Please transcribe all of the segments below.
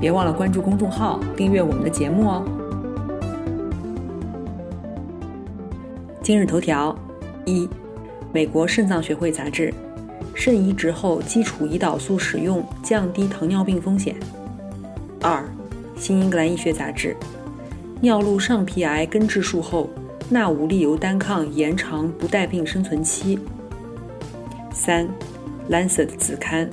别忘了关注公众号，订阅我们的节目哦。今日头条：一、美国肾脏学会杂志，肾移植后基础胰岛素使用降低糖尿病风险。二、新英格兰医学杂志，尿路上皮癌根治术后，钠无利油单抗延长不带病生存期。三，《Lancet》子刊。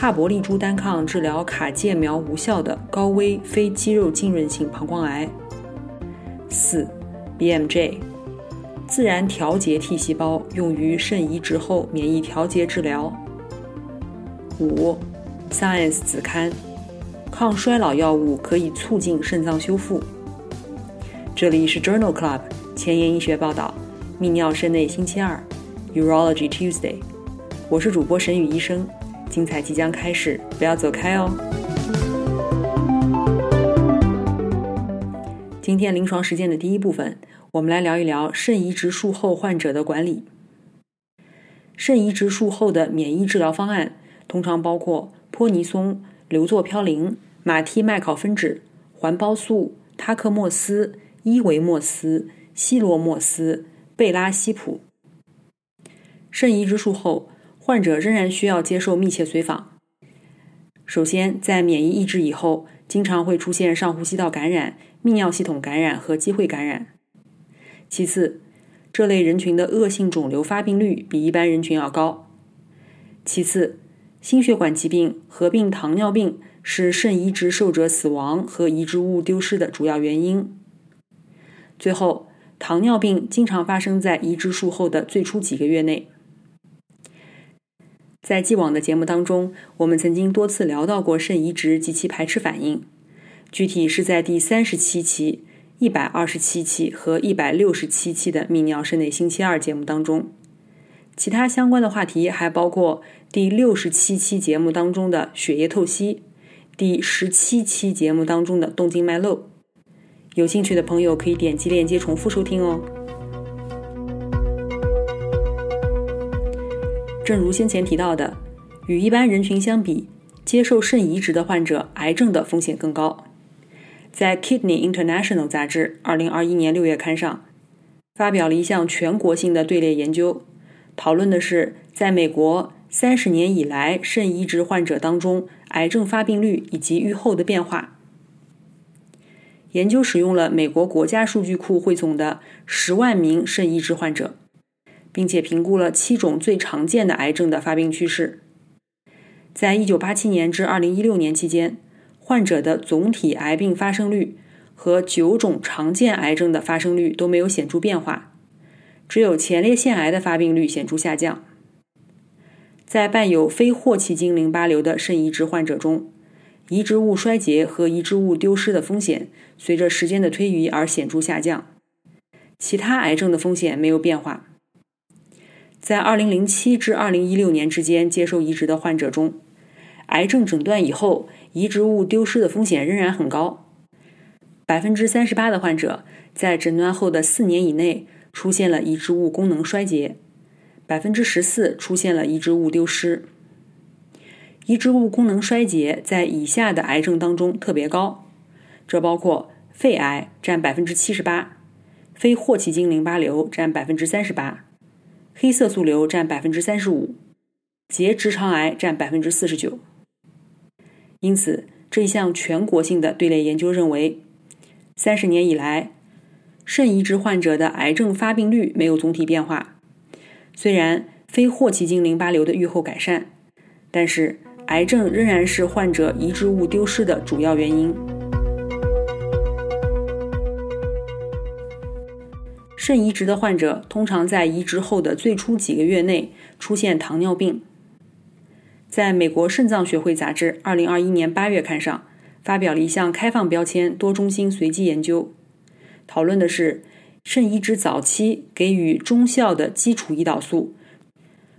帕博利珠单抗治疗卡介苗无效的高危非肌肉浸润性膀胱癌。四，BMJ，自然调节 T 细胞用于肾移植后免疫调节治疗。五，Science 子刊，抗衰老药物可以促进肾脏修复。这里是 Journal Club 前沿医学报道，泌尿肾内星期二，Urology Tuesday，我是主播沈宇医生。精彩即将开始，不要走开哦！今天临床实践的第一部分，我们来聊一聊肾移植术后患者的管理。肾移植术后的免疫治疗方案通常包括泼尼松、硫唑嘌呤、马替麦考芬酯、环孢素、他克莫司、伊维莫斯、西罗莫斯、贝拉西普。肾移植术后。患者仍然需要接受密切随访。首先，在免疫抑制以后，经常会出现上呼吸道感染、泌尿系统感染和机会感染。其次，这类人群的恶性肿瘤发病率比一般人群要高。其次，心血管疾病合并糖尿病是肾移植受者死亡和移植物丢失的主要原因。最后，糖尿病经常发生在移植术后的最初几个月内。在既往的节目当中，我们曾经多次聊到过肾移植及其排斥反应，具体是在第三十七期、一百二十七期和一百六十七期的泌尿肾内星期二节目当中。其他相关的话题还包括第六十七期节目当中的血液透析，第十七期节目当中的动静脉漏。有兴趣的朋友可以点击链接重复收听哦。正如先前提到的，与一般人群相比，接受肾移植的患者癌症的风险更高。在《Kidney International》杂志2021年6月刊上，发表了一项全国性的队列研究，讨论的是在美国30年以来肾移植患者当中癌症发病率以及预后的变化。研究使用了美国国家数据库汇总的10万名肾移植患者。并且评估了七种最常见的癌症的发病趋势。在一九八七年至二零一六年期间，患者的总体癌病发生率和九种常见癌症的发生率都没有显著变化，只有前列腺癌的发病率显著下降。在伴有非霍奇金淋巴瘤的肾移植患者中，移植物衰竭和移植物丢失的风险随着时间的推移而显著下降，其他癌症的风险没有变化。在2007至2016年之间接受移植的患者中，癌症诊断以后，移植物丢失的风险仍然很高。百分之三十八的患者在诊断后的四年以内出现了移植物功能衰竭，百分之十四出现了移植物丢失。移植物功能衰竭在以下的癌症当中特别高，这包括肺癌占百分之七十八，非霍奇金淋巴瘤占百分之三十八。黑色素瘤占百分之三十五，结直肠癌占百分之四十九。因此，这一项全国性的队列研究认为，三十年以来，肾移植患者的癌症发病率没有总体变化。虽然非霍奇金淋巴瘤的预后改善，但是癌症仍然是患者移植物丢失的主要原因。肾移植的患者通常在移植后的最初几个月内出现糖尿病。在美国肾脏学会杂志2021年8月刊上发表了一项开放标签多中心随机研究，讨论的是肾移植早期给予中效的基础胰岛素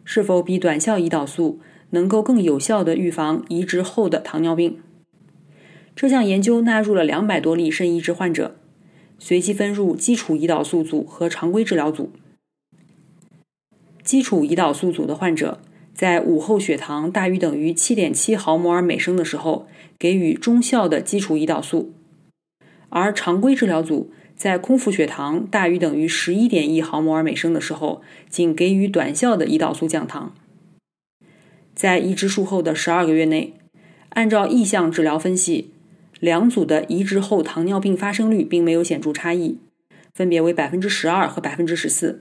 是否比短效胰岛素能够更有效地预防移植后的糖尿病。这项研究纳入了两百多例肾移植患者，随机分入基础胰岛素组和常规治疗组。基础胰岛素组的患者在午后血糖大于等于7.7毫摩尔每升的时候，给予中效的基础胰岛素；而常规治疗组在空腹血糖大于等于11.1毫摩尔每升的时候，仅给予短效的胰岛素降糖。在移植术后的12个月内，按照意向治疗分析，两组的移植后糖尿病发生率并没有显著差异，分别为12%和14%。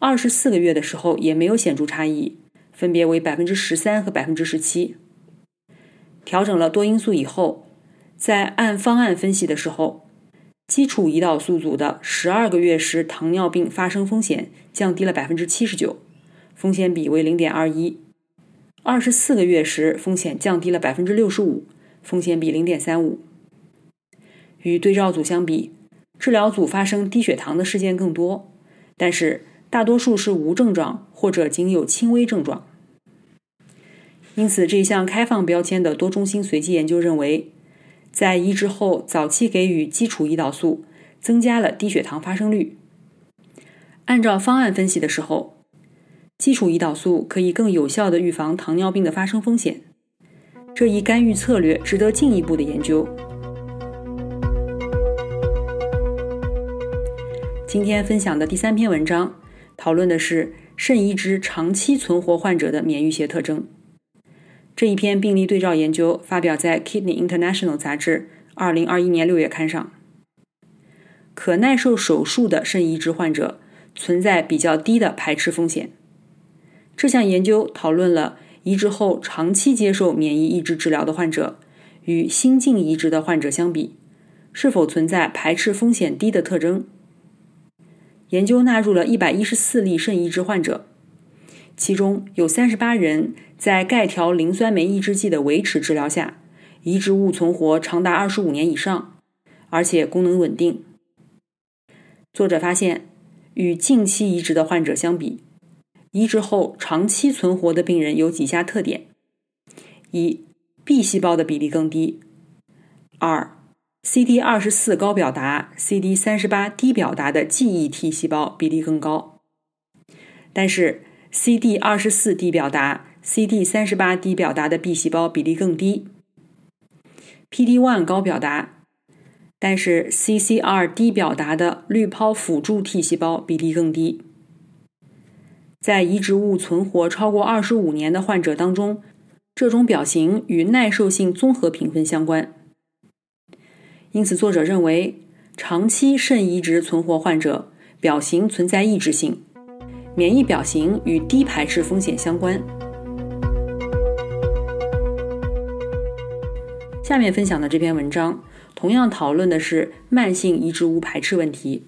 二十四个月的时候也没有显著差异，分别为百分之十三和百分之十七。调整了多因素以后，在按方案分析的时候，基础胰岛素组的十二个月时糖尿病发生风险降低了百分之七十九，风险比为零点二一；二十四个月时风险降低了百分之六十五，风险比零点三五。与对照组相比，治疗组发生低血糖的事件更多，但是。大多数是无症状或者仅有轻微症状，因此这项开放标签的多中心随机研究认为，在移植后早期给予基础胰岛素增加了低血糖发生率。按照方案分析的时候，基础胰岛素可以更有效地预防糖尿病的发生风险。这一干预策略值得进一步的研究。今天分享的第三篇文章。讨论的是肾移植长期存活患者的免疫学特征。这一篇病例对照研究发表在《Kidney International》杂志2021年6月刊上。可耐受手术的肾移植患者存在比较低的排斥风险。这项研究讨论了移植后长期接受免疫抑制治疗的患者与心境移植的患者相比，是否存在排斥风险低的特征。研究纳入了一百一十四例肾移植患者，其中有三十八人在钙条磷酸酶抑制剂的维持治疗下，移植物存活长达二十五年以上，而且功能稳定。作者发现，与近期移植的患者相比，移植后长期存活的病人有几下特点：一，B 细胞的比例更低；二。CD 二十四高表达、CD 三十八低表达的记忆 T 细胞比例更高，但是 CD 二十四低表达、CD 三十八低表达的 B 细胞比例更低。PD one 高表达，但是 CCR 低表达的滤泡辅助 T 细胞比例更低。在移植物存活超过二十五年的患者当中，这种表型与耐受性综合评分相关。因此，作者认为，长期肾移植存活患者表型存在抑制性，免疫表型与低排斥风险相关。下面分享的这篇文章同样讨论的是慢性移植物排斥问题。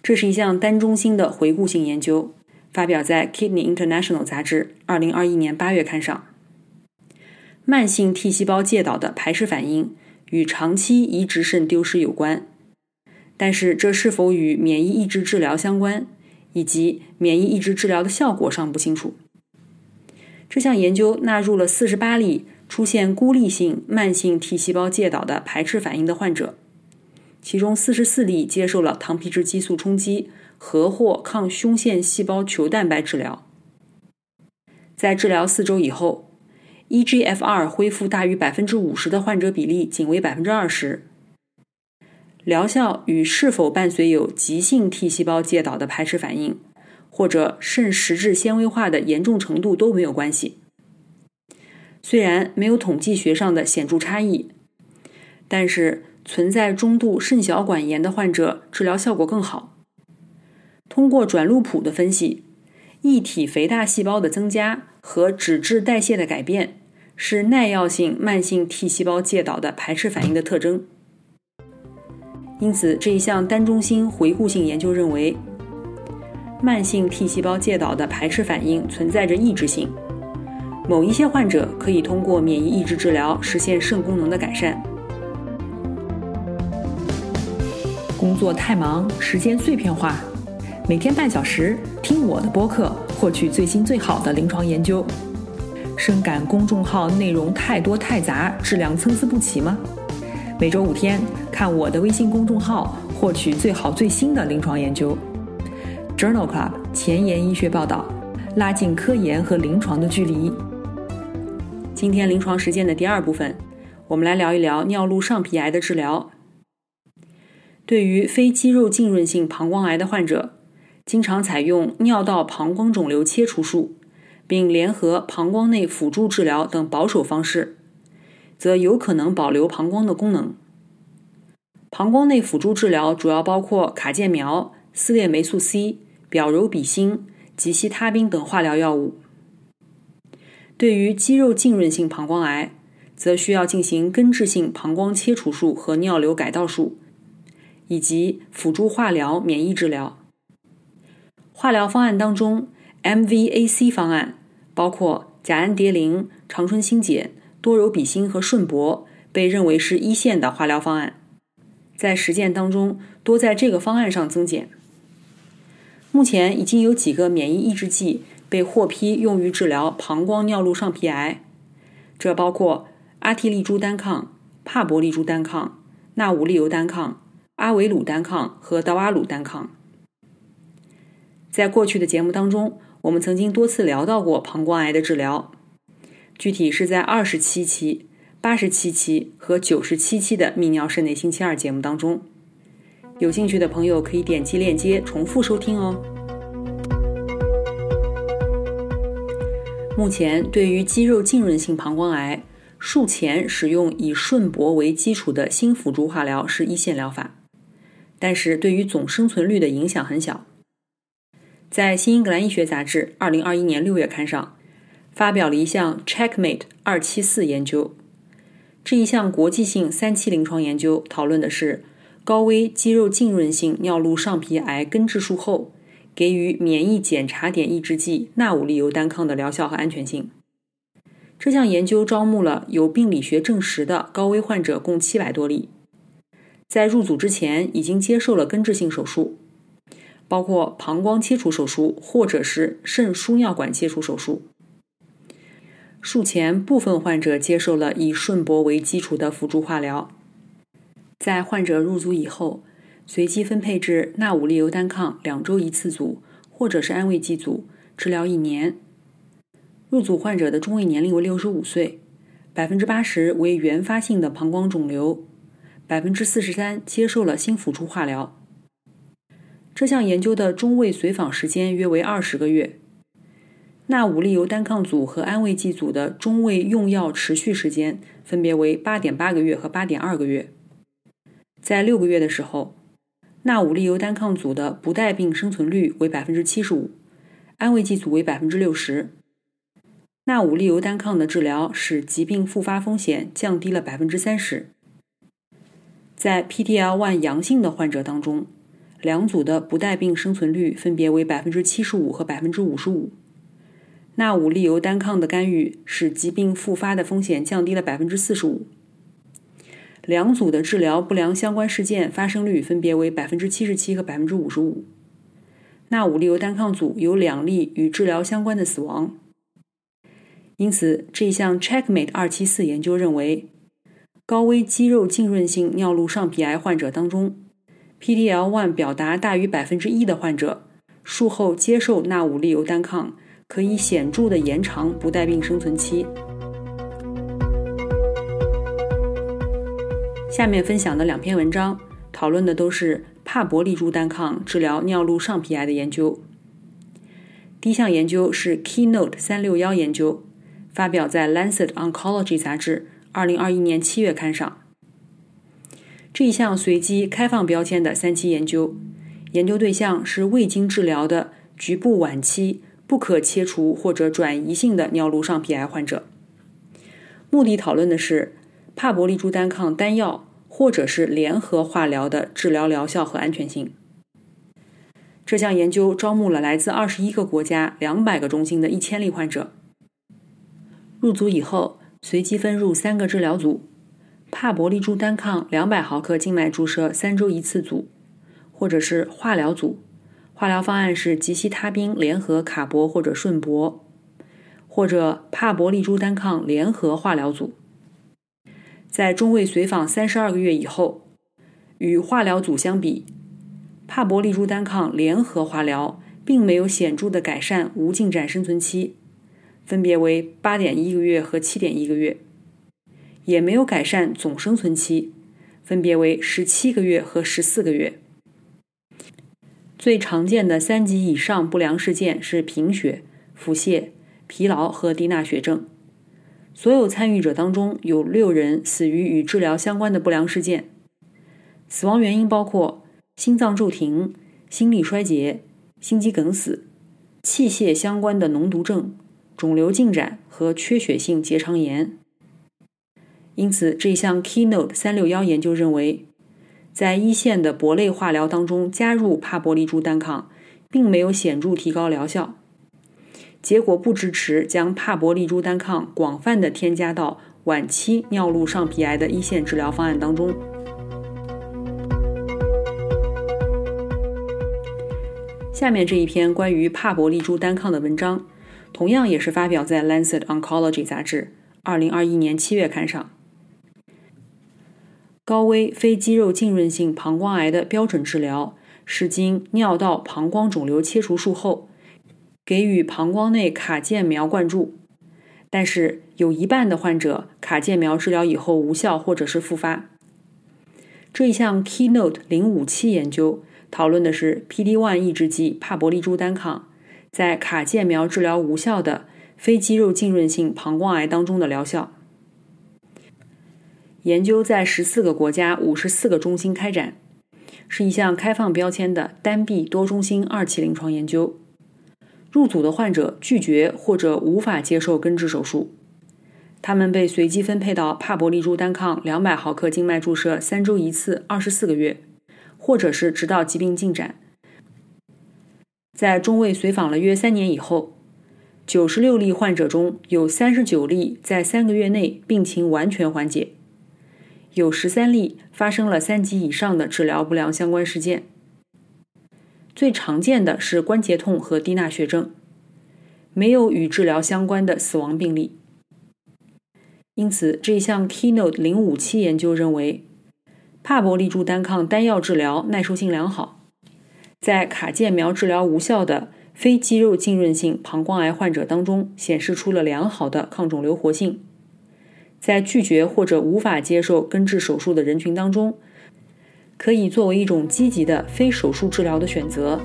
这是一项单中心的回顾性研究，发表在《Kidney International》杂志2021年8月刊上。慢性 T 细胞介导的排斥反应。与长期移植肾丢失有关，但是这是否与免疫抑制治疗相关，以及免疫抑制治疗的效果尚不清楚。这项研究纳入了四十八例出现孤立性慢性 T 细胞介导的排斥反应的患者，其中四十四例接受了糖皮质激素冲击和或抗胸腺细胞球蛋白治疗，在治疗四周以后。eGFR 恢复大于百分之五十的患者比例仅为百分之二十，疗效与是否伴随有急性 T 细胞介导的排斥反应，或者肾实质纤维化的严重程度都没有关系。虽然没有统计学上的显著差异，但是存在中度肾小管炎的患者治疗效果更好。通过转录谱的分析。异体肥大细胞的增加和脂质代谢的改变是耐药性慢性 T 细胞介导的排斥反应的特征。因此，这一项单中心回顾性研究认为，慢性 T 细胞介导的排斥反应存在着抑制性，某一些患者可以通过免疫抑制治疗实现肾功能的改善。工作太忙，时间碎片化，每天半小时听我的播客，获取最新最好的临床研究。深感公众号内容太多太杂，质量参差不齐吗？每周五天看我的微信公众号，获取最好最新的临床研究。Journal Club 前沿医学报道，拉近科研和临床的距离。今天临床实践的第二部分，我们来聊一聊尿路上皮癌的治疗。对于非肌肉浸润性膀胱癌的患者，经常采用尿道膀胱肿瘤切除术，并联合膀胱内辅助治疗等保守方式，则有可能保留膀胱的功能。膀胱内辅助治疗主要包括卡介苗、丝链霉素 C、表柔比星及西他滨等化疗药物。对于肌肉浸润性膀胱癌，则需要进行根治性膀胱切除术和尿流改道术。以及辅助化疗、免疫治疗。化疗方案当中，MVAC 方案包括甲氨蝶呤、长春新碱、多柔比星和顺铂，被认为是一线的化疗方案。在实践当中，多在这个方案上增减。目前已经有几个免疫抑制剂被获批用于治疗膀胱尿路上皮癌，这包括阿替利珠单抗、帕博利珠单抗、纳武利尤单抗。阿维鲁单抗和道阿鲁单抗，在过去的节目当中，我们曾经多次聊到过膀胱癌的治疗，具体是在二十七期、八十七期和九十七期的泌尿肾内星期二节目当中。有兴趣的朋友可以点击链接重复收听哦。目前，对于肌肉浸润性膀胱癌，术前使用以顺铂为基础的新辅助化疗是一线疗法。但是对于总生存率的影响很小。在《新英格兰医学杂志》二零二一年六月刊上，发表了一项 Checkmate 二七四研究。这一项国际性三期临床研究讨论的是高危肌肉浸润性尿路上皮癌根治术后给予免疫检查点抑制剂纳武利尤单抗的疗效和安全性。这项研究招募了有病理学证实的高危患者共七百多例。在入组之前，已经接受了根治性手术，包括膀胱切除手术或者是肾输尿管切除手术。术前部分患者接受了以顺铂为基础的辅助化疗。在患者入组以后，随机分配至纳武利尤单抗两周一次组，或者是安慰剂组，治疗一年。入组患者的中位年龄为六十五岁，百分之八十为原发性的膀胱肿瘤。百分之四十三接受了新辅助化疗。这项研究的中位随访时间约为二十个月。纳武利尤单抗组和安慰剂组的中位用药持续时间分别为八点八个月和八点二个月。在六个月的时候，纳武利尤单抗组的不带病生存率为百分之七十五，安慰剂组为百分之六十。纳武利尤单抗的治疗使疾病复发风险降低了百分之三十。在 PDL1 阳性的患者当中，两组的不带病生存率分别为百分之七十五和百分之五十五。纳武利尤单抗的干预使疾病复发的风险降低了百分之四十五。两组的治疗不良相关事件发生率分别为百分之七十七和百分之五十五。纳武利尤单抗组有两例与治疗相关的死亡。因此，这项 Checkmate 二七四研究认为。高危肌肉浸润性尿路上皮癌患者当中，PDL1 表达大于百分之一的患者，术后接受纳武利尤单抗，可以显著的延长不带病生存期。下面分享的两篇文章讨论的都是帕博利珠单抗治疗尿路上皮癌的研究。第一项研究是 Keynote 三六幺研究，发表在《Lancet Oncology》杂志。二零二一年七月刊上，这一项随机开放标签的三期研究，研究对象是未经治疗的局部晚期不可切除或者转移性的尿路上皮癌患者。目的讨论的是帕博利珠单抗单药或者是联合化疗的治疗疗效和安全性。这项研究招募了来自二十一个国家两百个中心的一千例患者。入组以后，随机分入三个治疗组：帕博利珠单抗两百毫克静脉注射三周一次组，或者是化疗组。化疗方案是吉西他滨联合卡铂或者顺铂，或者帕博利珠单抗联合化疗组。在中位随访三十二个月以后，与化疗组相比，帕博利珠单抗联合化疗并没有显著的改善无进展生存期，分别为八点一个月和七点一个月，也没有改善总生存期，分别为十七个月和十四个月。最常见的三级以上不良事件是贫血、腹泻、疲劳和低钠血症。所有参与者当中有六人死于与治疗相关的不良事件，死亡原因包括心脏骤停、心力衰竭、心肌梗死、器械相关的脓毒症、肿瘤进展和缺血性结肠炎。因此，这项 Keynote 三六幺研究认为，在一线的铂类化疗当中加入帕博利珠单抗，并没有显著提高疗效。结果不支持将帕博利珠单抗广泛的添加到晚期尿路上皮癌的一线治疗方案当中。下面这一篇关于帕博利珠单抗的文章，同样也是发表在《Lancet Oncology》杂志2021年7月刊上。高危非肌肉浸润性膀胱癌的标准治疗是经尿道膀胱肿瘤切除术后。给予膀胱内卡介苗灌注，但是有一半的患者卡介苗治疗以后无效或者是复发。这一项 Keynote 零五七研究讨论的是 PD-1 抑制剂帕博利珠单抗在卡介苗治疗无效的非肌肉浸润性膀胱癌当中的疗效。研究在十四个国家五十四个中心开展，是一项开放标签的单臂多中心二期临床研究。入组的患者拒绝或者无法接受根治手术，他们被随机分配到帕博利珠单抗两百毫克静脉注射三周一次，二十四个月，或者是直到疾病进展。在中位随访了约三年以后，九十六例患者中有三十九例在三个月内病情完全缓解，有十三例发生了三级以上的治疗不良相关事件。最常见的是关节痛和低钠血症，没有与治疗相关的死亡病例。因此，这项 Keynote 零五七研究认为，帕博利珠单抗单药治疗耐受性良好，在卡介苗治疗无效的非肌肉浸润性膀胱癌患者当中显示出了良好的抗肿瘤活性，在拒绝或者无法接受根治手术的人群当中。可以作为一种积极的非手术治疗的选择。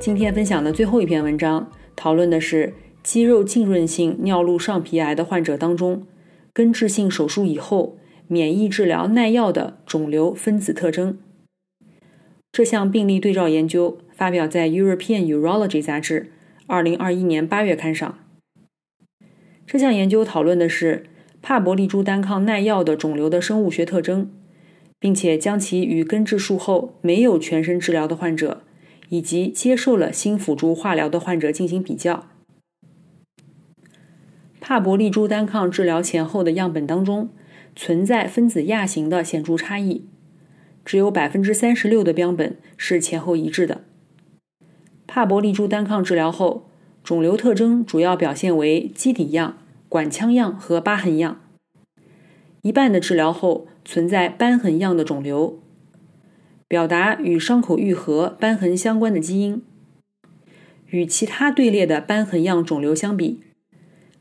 今天分享的最后一篇文章，讨论的是肌肉浸润性尿路上皮癌的患者当中，根治性手术以后免疫治疗耐药的肿瘤分子特征。这项病例对照研究发表在《European Urology》杂志二零二一年八月刊上。这项研究讨论的是。帕博利珠单抗耐药的肿瘤的生物学特征，并且将其与根治术后没有全身治疗的患者，以及接受了新辅助化疗的患者进行比较。帕博利珠单抗治疗前后的样本当中存在分子亚型的显著差异，只有百分之三十六的标本是前后一致的。帕博利珠单抗治疗后，肿瘤特征主要表现为基底样。管腔样和疤痕样，一半的治疗后存在瘢痕样的肿瘤，表达与伤口愈合、瘢痕相关的基因。与其他队列的瘢痕样肿瘤相比，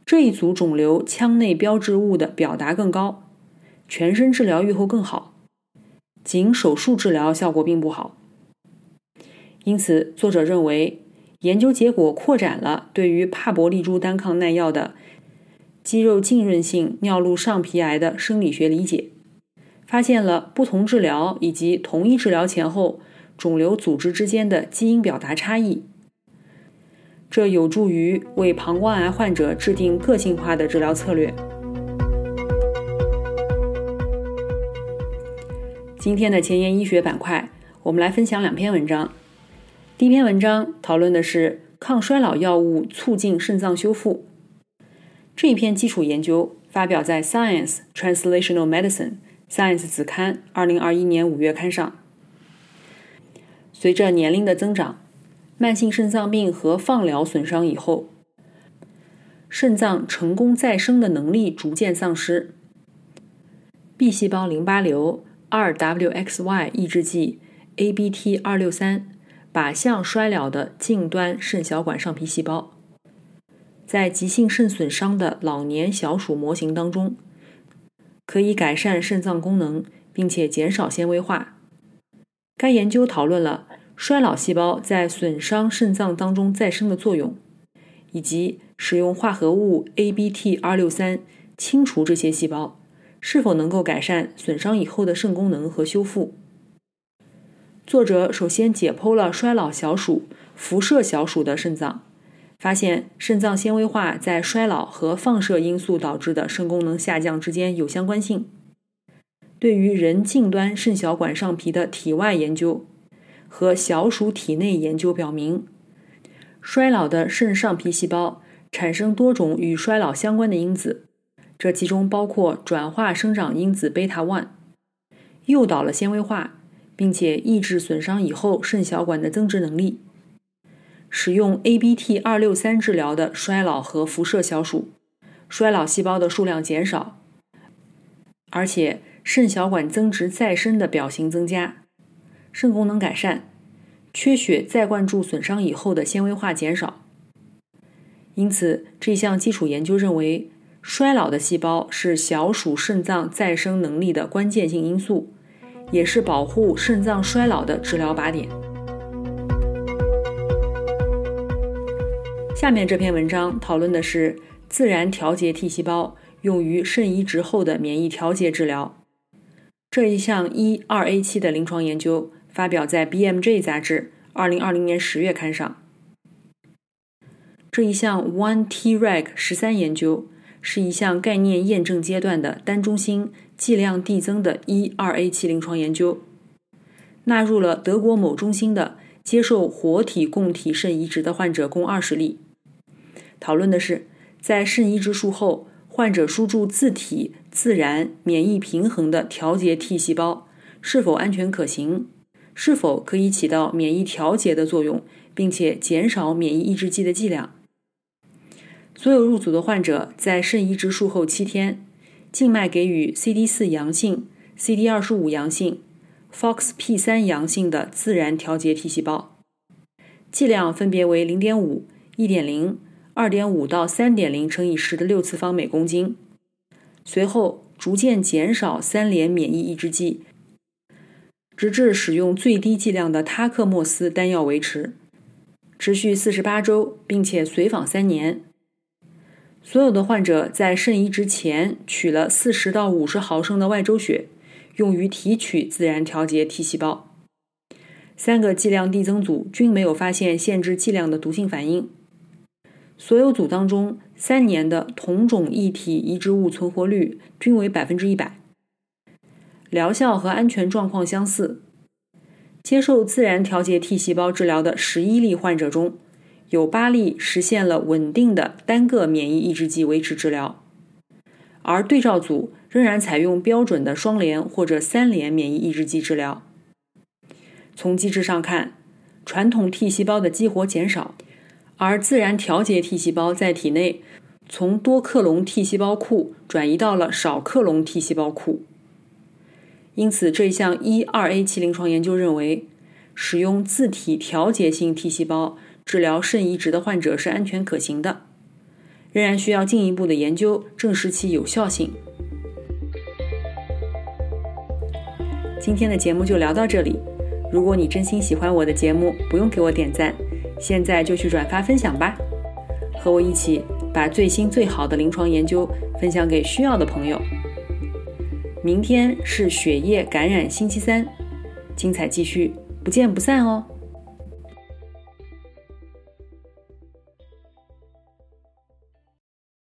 这一组肿瘤腔内标志物的表达更高，全身治疗愈后更好，仅手术治疗效果并不好。因此，作者认为研究结果扩展了对于帕博利珠单抗耐药的。肌肉浸润性尿路上皮癌的生理学理解，发现了不同治疗以及同一治疗前后肿瘤组织之间的基因表达差异，这有助于为膀胱癌患者制定个性化的治疗策略。今天的前沿医学板块，我们来分享两篇文章。第一篇文章讨论的是抗衰老药物促进肾脏修复。这一篇基础研究发表在《Science Translational Medicine》Science 子刊二零二一年五月刊上。随着年龄的增长，慢性肾脏病和放疗损伤以后，肾脏成功再生的能力逐渐丧失。B 细胞淋巴瘤 2WXY 抑制剂 ABT 二六三靶向衰老的近端肾小管上皮细胞。在急性肾损伤的老年小鼠模型当中，可以改善肾脏功能，并且减少纤维化。该研究讨论了衰老细胞在损伤肾脏当中再生的作用，以及使用化合物 ABT 二六三清除这些细胞是否能够改善损伤以后的肾功能和修复。作者首先解剖了衰老小鼠、辐射小鼠的肾脏。发现肾脏纤维化在衰老和放射因素导致的肾功能下降之间有相关性。对于人近端肾小管上皮的体外研究和小鼠体内研究表明，衰老的肾上皮细胞产生多种与衰老相关的因子，这其中包括转化生长因子贝塔 one，诱导了纤维化，并且抑制损伤以后肾小管的增殖能力。使用 ABT 二六三治疗的衰老和辐射小鼠，衰老细胞的数量减少，而且肾小管增殖再生的表型增加，肾功能改善，缺血再灌注损伤以后的纤维化减少。因此，这项基础研究认为，衰老的细胞是小鼠肾脏再生能力的关键性因素，也是保护肾脏衰老的治疗靶点。下面这篇文章讨论的是自然调节 T 细胞用于肾移植后的免疫调节治疗。这一项 1,2A7 的临床研究发表在 BMJ 杂志2020年10月刊上。这一项 One-Treg 十三研究是一项概念验证阶段的单中心剂量递增的 1,2A7 临床研究，纳入了德国某中心的接受活体供体肾移植的患者共二十例。讨论的是，在肾移植术后，患者输注自体自然免疫平衡的调节 T 细胞是否安全可行，是否可以起到免疫调节的作用，并且减少免疫抑制剂的剂量。所有入组的患者在肾移植术后七天，静脉给予 CD 四阳性、CD 二十五阳性、FOXP 三阳性的自然调节 T 细胞，剂量分别为零点五、一点零。二点五到三点零乘以十的六次方每公斤，随后逐渐减少三联免疫抑制剂，直至使用最低剂量的他克莫司单药维持，持续四十八周，并且随访三年。所有的患者在肾移植前取了四十到五十毫升的外周血，用于提取自然调节 T 细胞。三个剂量递增组均没有发现限制剂量的毒性反应。所有组当中，三年的同种异体移植物存活率均为百分之一百，疗效和安全状况相似。接受自然调节 T 细胞治疗的十一例患者中，有八例实现了稳定的单个免疫抑制剂维持治疗，而对照组仍然采用标准的双联或者三联免疫抑制剂治疗。从机制上看，传统 T 细胞的激活减少。而自然调节 T 细胞在体内从多克隆 T 细胞库转移到了少克隆 T 细胞库，因此这一项一二 A 期临床研究认为，使用自体调节性 T 细胞治疗肾移植的患者是安全可行的，仍然需要进一步的研究证实其有效性。今天的节目就聊到这里，如果你真心喜欢我的节目，不用给我点赞。现在就去转发分享吧，和我一起把最新最好的临床研究分享给需要的朋友。明天是血液感染星期三，精彩继续，不见不散哦。